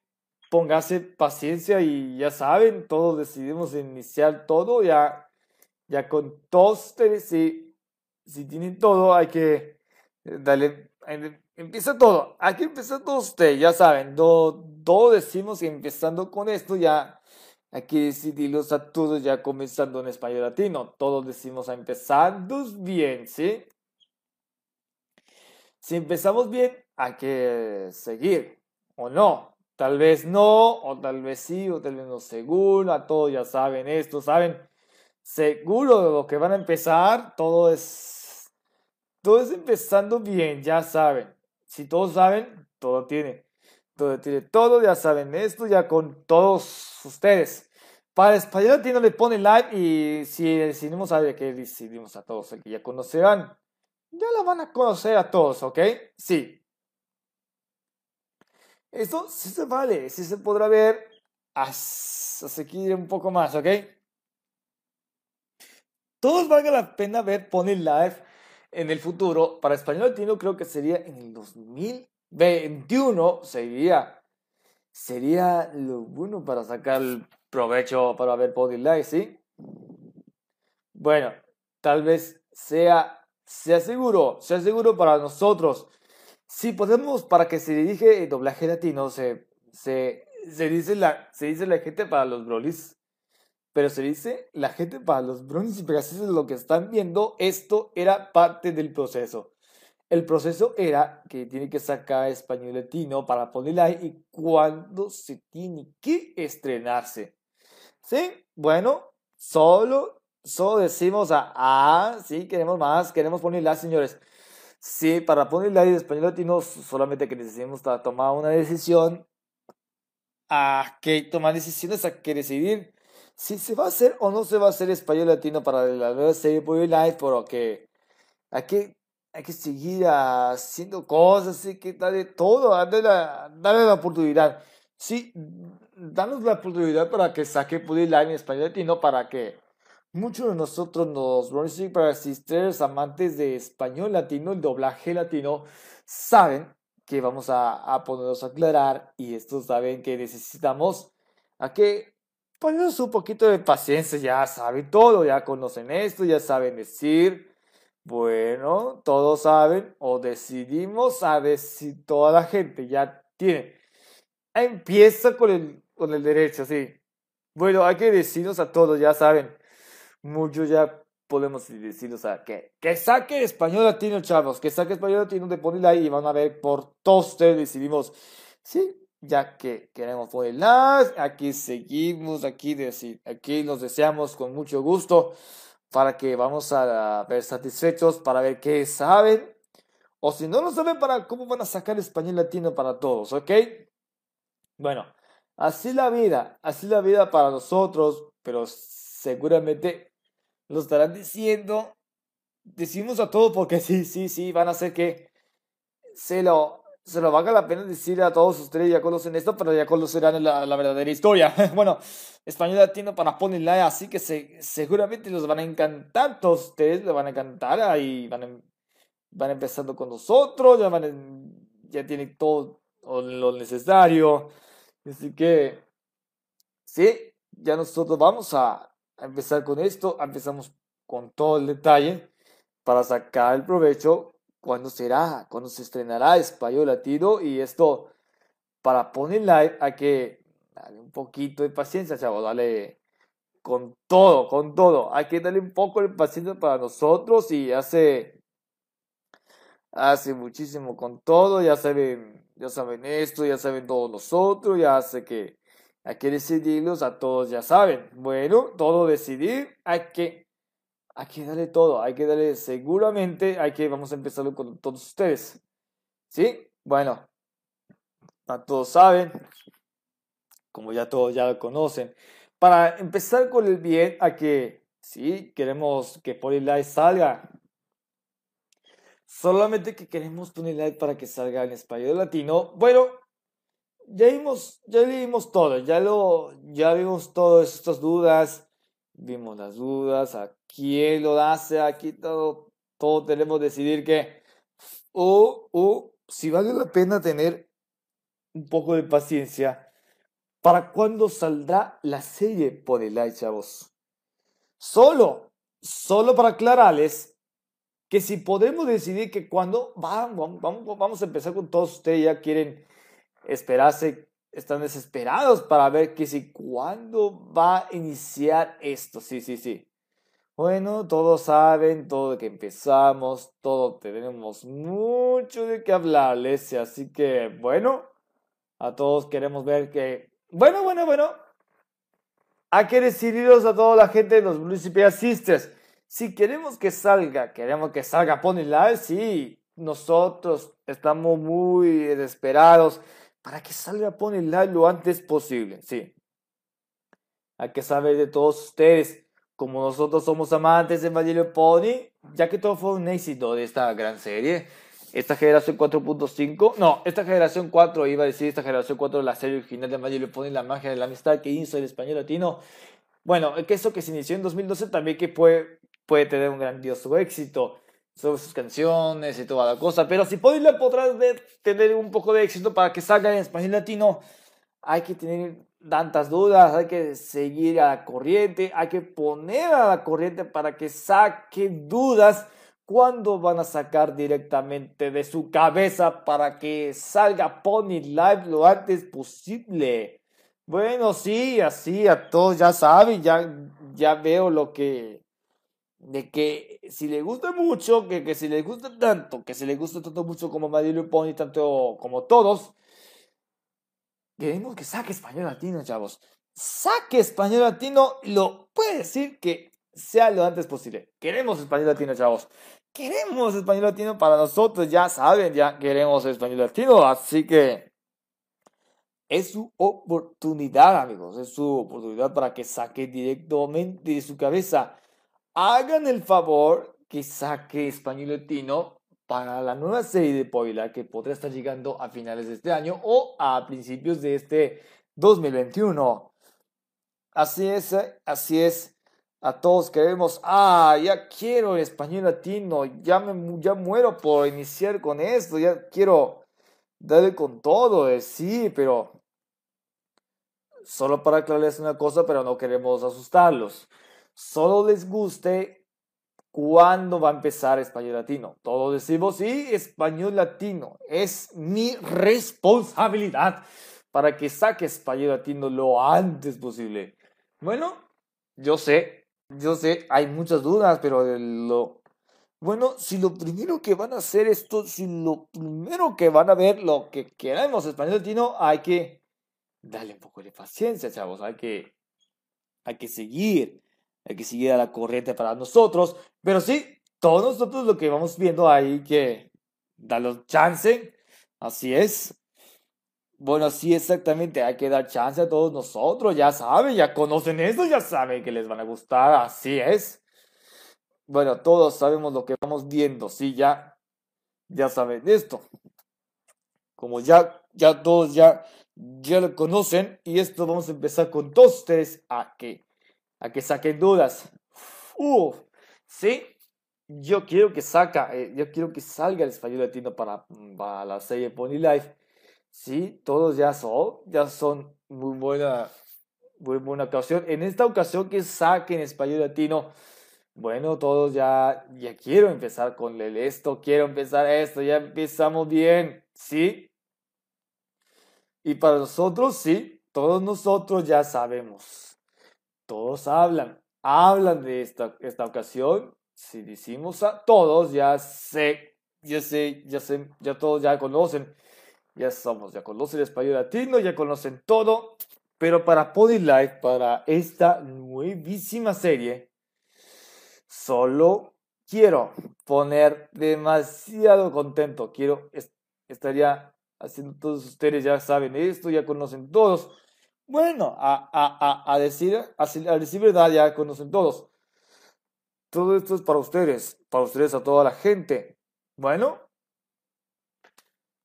S2: póngase paciencia y ya saben, todos decidimos iniciar todo, ya, ya con todos ustedes, sí, si tienen todo, hay que eh, darle, empieza todo, hay que empezar todo usted, ya saben, todo, decimos que empezando con esto ya hay que decidirlos a todos ya comenzando en español latino, todos decimos a empezando bien, ¿sí? Si empezamos bien, hay que seguir, o no, tal vez no, o tal vez sí, o tal vez no seguro, a todos ya saben esto, saben, seguro de lo que van a empezar, todo es todo es empezando bien, ya saben. Si todos saben, todo tiene. Todo tiene todo, ya saben esto, ya con todos ustedes. Para español latino le pone like y si decidimos a que decidimos a todos, el que ya conocerán, ya la van a conocer a todos, ¿ok? Sí. Esto sí se vale, sí se podrá ver a seguir un poco más, ¿ok? Todos valga la pena ver Pony Live en el futuro, para español latino creo que sería en el 2021, sería, sería lo bueno para sacar provecho para ver Body Life, ¿sí? Bueno, tal vez sea, sea seguro, sea seguro para nosotros. Si podemos, para que se dirige el doblaje latino, se, se, se, dice, la, se dice la gente para los brolis pero se dice, la gente para los Brownies y Pegasus lo que están viendo, esto era parte del proceso. El proceso era que tiene que sacar español latino para poner ahí y cuándo se tiene que estrenarse. ¿Sí? Bueno, solo, solo decimos a, ah, sí, queremos más, queremos ponerla, señores. Sí, para ponerla en español latino, solamente que necesitamos tomar una decisión. A que tomar decisiones, a que decidir si se va a hacer o no se va a hacer español latino para la nueva serie Life, pero que hay que hay que seguir haciendo cosas, hay que darle todo, darle la, darle la oportunidad. Sí, danos la oportunidad para que saque Pudi Live en español latino, para que muchos de nosotros, los Running para Sisters, amantes de español latino, el doblaje latino, saben que vamos a, a ponernos a aclarar y estos saben que necesitamos a que ponernos un poquito de paciencia, ya saben todo, ya conocen esto, ya saben decir bueno, todos saben o decidimos a si toda la gente ya tiene. Empieza con el, con el derecho, sí. Bueno, hay que decirnos a todos, ya saben. Muchos ya podemos decirnos a que, que saque español latino, chavos, que saque español latino de ponerla ahí y van a ver por todos ustedes decidimos, sí, ya que queremos ponerla, aquí seguimos, aquí, decir, aquí nos deseamos con mucho gusto para que vamos a ver satisfechos, para ver qué saben, o si no lo saben, para cómo van a sacar español latino para todos, ¿ok? Bueno, así la vida, así la vida para nosotros, pero seguramente lo estarán diciendo, decimos a todos porque sí, sí, sí, van a hacer que se lo se lo valga la pena decir a todos ustedes, ya conocen esto, pero ya conocerán la, verdadera historia. bueno, español latino para ponerla, así que se, seguramente los van a encantar, todos ustedes les van a encantar, ahí van, em, van empezando con nosotros, ya, van, tienen todo lo necesario, así que, sí, ya nosotros vamos a empezar con esto, empezamos con todo el detalle para sacar el provecho cuándo será, cuándo se estrenará Español Latino y esto para poner live hay que darle un poquito de paciencia, chavo, dale con todo, con todo, hay que darle un poco de paciencia para nosotros y hace hace muchísimo con todo, ya saben, ya saben esto, ya saben todos nosotros, ya sé que hay que decidirlos a todos, ya saben. Bueno, todo decidir, hay que hay que darle todo, hay que darle seguramente, hay que, vamos a empezar con todos ustedes. ¿Sí? Bueno, a todos saben, como ya todos ya lo conocen. Para empezar con el bien, a que, sí, queremos que Polilight salga. Solamente que queremos Polilight para que salga en español latino. Bueno, ya vimos, ya leímos todo, ya lo, ya vimos todas estas dudas vimos las dudas, a quién lo hace, aquí todo, todo tenemos que decidir que, o, o si vale la pena tener un poco de paciencia para cuando saldrá la serie por el like, chavos. Solo, solo para aclararles que si podemos decidir que cuando vamos, vamos, vamos a empezar con todos ustedes ya quieren esperarse están desesperados para ver que si cuándo va a iniciar esto. Sí, sí, sí. Bueno, todos saben, todo que empezamos, todo tenemos mucho de qué hablarles, así que bueno, a todos queremos ver que, bueno, bueno, bueno, hay que decidiros a toda la gente de los Municipal Sisters. Si queremos que salga, queremos que salga Pony Live, sí, nosotros estamos muy desesperados para que salga Pony Live lo antes posible, sí. Hay que saber de todos ustedes, como nosotros somos amantes de My Pony, ya que todo fue un éxito de esta gran serie, esta generación 4.5, no, esta generación 4, iba a decir esta generación 4 de la serie original de My Pony, la magia de la amistad que hizo el español latino. Bueno, que eso que se inició en 2012 también que puede, puede tener un grandioso éxito sobre sus canciones y toda la cosa. Pero si Podría podrás tener un poco de éxito para que salga en español latino, hay que tener tantas dudas, hay que seguir a la corriente, hay que poner a la corriente para que saque dudas cuando van a sacar directamente de su cabeza para que salga Pony Live lo antes posible. Bueno, sí, así a todos ya saben, ya, ya veo lo que de que si le gusta mucho, que, que si le gusta tanto, que si le gusta tanto mucho como Madrid Pony, tanto como todos, queremos que saque español latino, chavos. Saque español latino, lo puede decir que sea lo antes posible. Queremos español latino, chavos. Queremos español latino para nosotros, ya saben, ya queremos español latino, así que es su oportunidad, amigos, es su oportunidad para que saque directamente de su cabeza. Hagan el favor que saque español latino para la nueva serie de Poila que podrá estar llegando a finales de este año o a principios de este 2021. Así es, así es. A todos queremos, ah, ya quiero el español latino, ya, me, ya muero por iniciar con esto, ya quiero darle con todo, eh, sí, pero solo para aclararles una cosa, pero no queremos asustarlos. Solo les guste cuándo va a empezar español latino. Todos decimos, sí, español latino, es mi responsabilidad para que saque español latino lo antes posible. Bueno, yo sé, yo sé, hay muchas dudas, pero lo... Bueno, si lo primero que van a hacer esto, si lo primero que van a ver lo que queremos español latino, hay que darle un poco de paciencia, chavos. Hay que, hay que seguir, hay que seguir a la corriente para nosotros. Pero sí, todos nosotros lo que vamos viendo hay que darle chance. Así es. Bueno, sí, exactamente. Hay que dar chance a todos nosotros. Ya saben, ya conocen esto, ya saben que les van a gustar. Así es. Bueno, todos sabemos lo que vamos viendo. Sí, ya, ya saben esto. Como ya, ya todos ya, ya lo conocen. Y esto vamos a empezar con todos ustedes a que, a que saquen dudas. Uf, sí. Yo quiero que saca, eh, yo quiero que salga el español latino para, para la serie Pony Life Sí, todos ya son, ya son muy buena, muy buena ocasión. En esta ocasión que saquen español latino, bueno, todos ya, ya quiero empezar con el esto, quiero empezar esto, ya empezamos bien, ¿sí? Y para nosotros, sí, todos nosotros ya sabemos. Todos hablan, hablan de esta, esta ocasión. Si decimos a todos, ya sé, ya sé, ya sé, ya todos ya conocen ya somos, ya conocen el español latino, ya conocen todo, pero para Pony Life, para esta nuevísima serie, solo quiero poner demasiado contento, quiero, estaría haciendo todos ustedes, ya saben esto, ya conocen todos, bueno, a, a, a, decir, a decir verdad, ya conocen todos. Todo esto es para ustedes, para ustedes, a toda la gente. Bueno,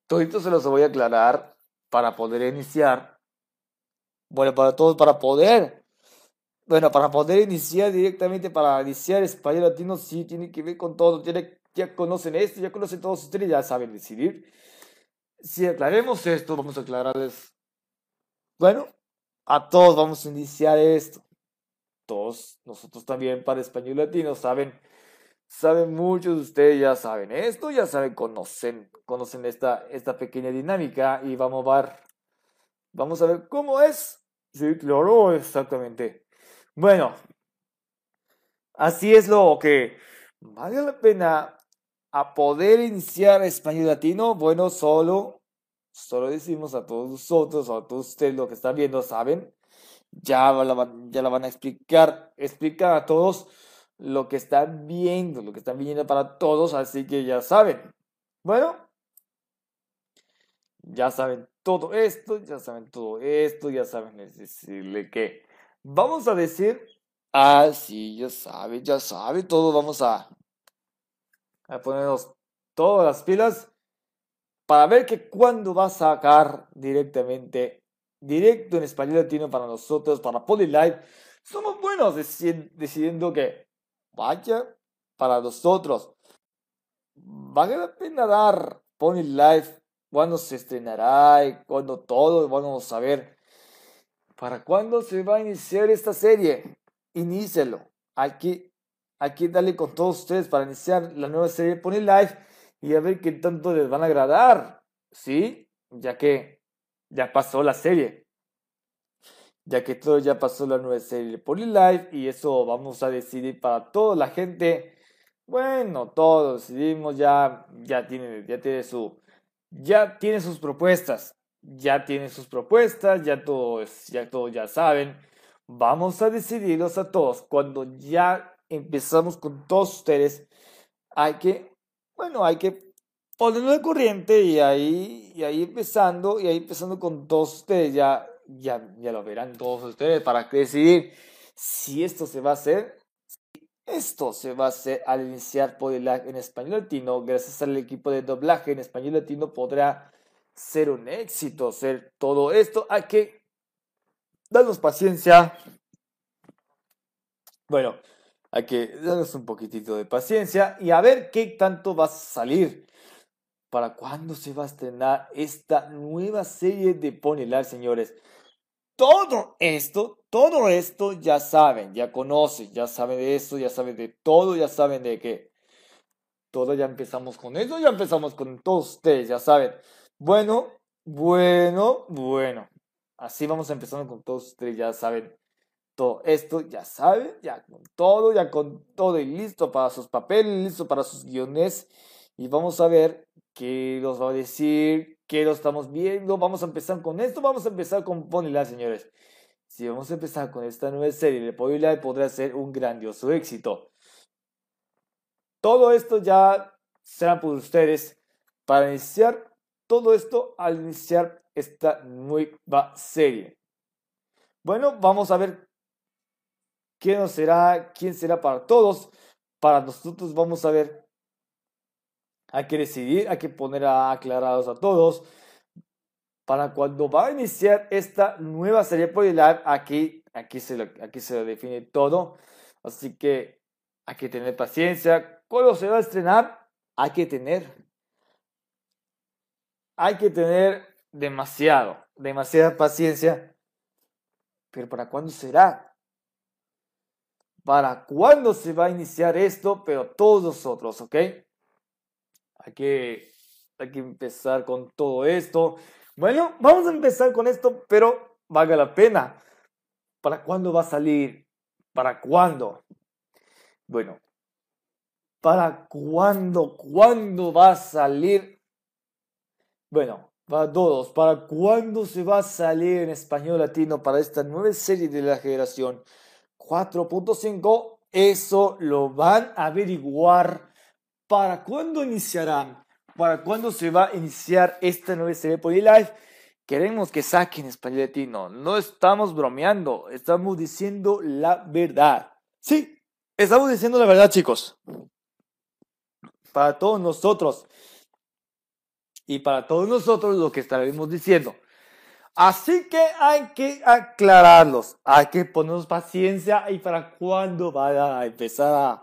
S2: todo esto se los voy a aclarar para poder iniciar. Bueno, para todos, para poder. Bueno, para poder iniciar directamente, para iniciar español latino, sí tiene que ver con todo. Tiene, ya conocen esto, ya conocen todos ustedes, ya saben decidir. Si aclaremos esto, vamos a aclararles. Bueno, a todos vamos a iniciar esto. Todos, nosotros también para español latino, saben saben muchos de ustedes, ya saben esto, ya saben, conocen, conocen esta, esta pequeña dinámica y vamos a ver, vamos a ver cómo es. Sí, claro, exactamente. Bueno, así es lo que vale la pena a poder iniciar español latino. Bueno, solo, solo decimos a todos nosotros, a todos ustedes lo que están viendo, saben, ya la, ya la van a explicar, explicar a todos lo que están viendo, lo que están viendo para todos, así que ya saben. Bueno, ya saben todo esto, ya saben todo esto, ya saben decirle que vamos a decir, ah, sí, ya sabe, ya sabe, todo vamos a, a ponernos todas las pilas para ver que cuando va a sacar directamente, directo en español latino para nosotros, para Live, somos buenos decidiendo que vaya para nosotros. Vale la pena dar Pony Life cuándo se estrenará y cuándo todo, vamos a ver. ¿Para cuándo se va a iniciar esta serie? Inícelo. Hay que darle con todos ustedes para iniciar la nueva serie Pony Life y a ver qué tanto les van a agradar. ¿Sí? Ya que ya pasó la serie. ya que todo ya pasó la nueva serie de Live y eso vamos a decidir para toda la gente. Bueno, todos decidimos ya, ya tiene, ya tiene su, ya tiene sus propuestas, ya tiene sus propuestas, ya todos, ya todos ya saben. Vamos a decidirlos a todos. Cuando ya empezamos con todos ustedes, hay que, bueno, hay que ponerlo de corriente y ahí, ahí empezando, y ahí empezando con todos ustedes, ya, ya, ya lo verán todos ustedes para decidir si esto se va a hacer. Esto se va a hacer al iniciar Live en español latino, gracias al equipo de doblaje en español latino podrá ser un éxito, ser todo esto. Hay que darnos paciencia. Bueno, hay que darnos un poquitito de paciencia y a ver qué tanto va a salir. ¿Para cuándo se va a estrenar esta nueva serie de Ponylar, señores? Todo esto, todo esto ya saben, ya conocen, ya saben de eso, ya saben de todo, ya saben de qué. Todo ya empezamos con eso, ya empezamos con todos ustedes, ya saben. Bueno, bueno, bueno. Así vamos empezando con todos ustedes, ya saben todo esto, ya saben, ya con todo, ya con todo y listo para sus papeles, listo para sus guiones. Y vamos a ver qué nos va a decir, qué lo estamos viendo. Vamos a empezar con esto, vamos a empezar con Ponyland, señores. Si vamos a empezar con esta nueva serie de Ponyland, podrá ser un grandioso éxito. Todo esto ya será por ustedes para iniciar todo esto al iniciar esta nueva serie. Bueno, vamos a ver quién será, quién será para todos. Para nosotros vamos a ver. Hay que decidir, hay que poner a aclarados a todos. Para cuando va a iniciar esta nueva serie Live, aquí, aquí, se aquí se lo define todo. Así que hay que tener paciencia. Cuando se va a estrenar, hay que tener hay que tener demasiado, demasiada paciencia. Pero ¿para cuándo será? ¿Para cuándo se va a iniciar esto? Pero todos nosotros, ¿ok? Hay que, hay que empezar con todo esto. Bueno, vamos a empezar con esto, pero valga la pena. ¿Para cuándo va a salir? ¿Para cuándo? Bueno, ¿para cuándo? ¿Cuándo va a salir bueno, para todos, ¿para cuándo se va a salir en español latino para esta nueva serie de la generación 4.5? Eso lo van a averiguar. ¿Para cuándo iniciarán? ¿Para cuándo se va a iniciar esta nueva serie de Live? Queremos que saquen español latino. No estamos bromeando, estamos diciendo la verdad. Sí, estamos diciendo la verdad, chicos. Para todos nosotros y para todos nosotros lo que estaremos diciendo. Así que hay que aclararlos, hay que ponernos paciencia y para cuándo va a empezar a,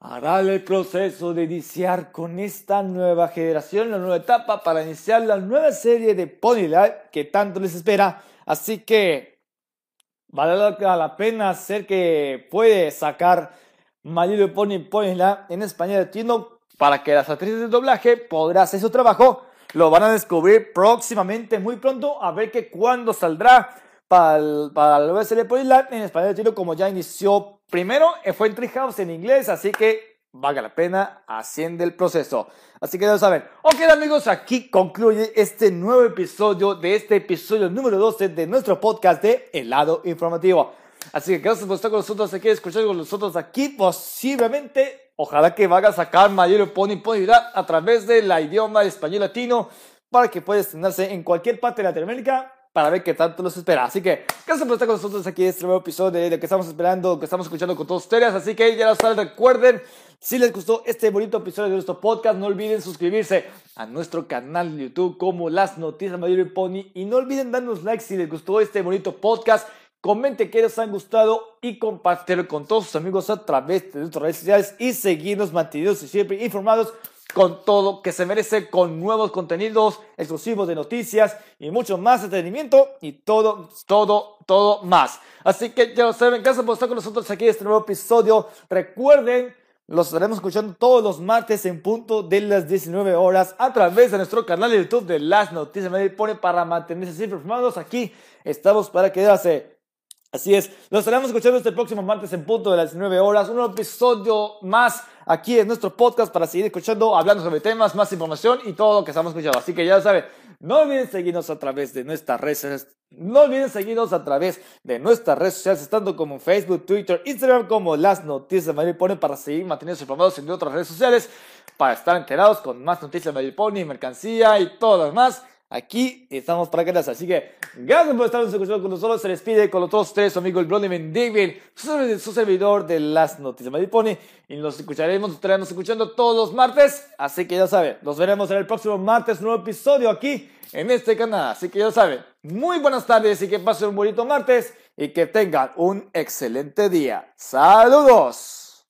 S2: a dar el proceso de iniciar con esta nueva generación, la nueva etapa para iniciar la nueva serie de Pony Life que tanto les espera. Así que vale la pena hacer que puede sacar My Pony Pony Life en español latino para que las actrices de doblaje podrán hacer su trabajo lo van a descubrir próximamente, muy pronto, a ver que cuándo saldrá para, el, para USL Polyland en español latino, como ya inició primero, eh, fue en Treehouse en inglés, así que valga la pena, haciendo el proceso. Así que ya lo saben. Ok, amigos, aquí concluye este nuevo episodio de este episodio número 12 de nuestro podcast de El lado informativo. Así que gracias por estar con nosotros aquí, escuchar con nosotros aquí, posiblemente Ojalá que vaya a sacar mayor disponibilidad a través del idioma español latino para que pueda estrenarse en cualquier parte de Latinoamérica para ver qué tanto los espera. Así que gracias por estar con nosotros aquí en este nuevo episodio de, de que estamos esperando, que estamos escuchando con todos ustedes. Así que ya lo saben, recuerden, si les gustó este bonito episodio de nuestro podcast, no olviden suscribirse a nuestro canal de YouTube como Las Noticias Mayor y Pony. Y no olviden darnos like si les gustó este bonito podcast Comente que les han gustado y compártelo con todos sus amigos a través de nuestras redes sociales y seguirnos mantenidos y siempre informados con todo que se merece, con nuevos contenidos exclusivos de noticias y mucho más entretenimiento y todo, todo, todo más. Así que ya lo saben, gracias por estar con nosotros aquí en este nuevo episodio. Recuerden, los estaremos escuchando todos los martes en punto de las 19 horas a través de nuestro canal de YouTube de Las Noticias Me Pone para mantenerse siempre informados. Aquí estamos para quedarse. Así es, nos estaremos escuchando este próximo martes en punto de las 19 horas, un episodio más aquí en nuestro podcast para seguir escuchando, hablando sobre temas, más información y todo lo que estamos escuchando. Así que ya saben, no olviden seguirnos a través de nuestras redes, no olviden seguirnos a través de nuestras redes sociales, estando como Facebook, Twitter, Instagram, como las noticias de Madrid Pony para seguir manteniéndose informados en otras redes sociales, para estar enterados con más noticias de Madrid Pony, mercancía y todo lo demás. Aquí estamos para quedarse. Así que gracias por estar escuchando con nosotros. Se despide con los dos tres, su amigo el Blondie David, su servidor de las noticias de Pony. Y nos escucharemos, estaremos escuchando todos los martes. Así que ya saben, nos veremos en el próximo martes, nuevo episodio aquí en este canal. Así que ya saben, muy buenas tardes y que pasen un bonito martes y que tengan un excelente día. ¡Saludos!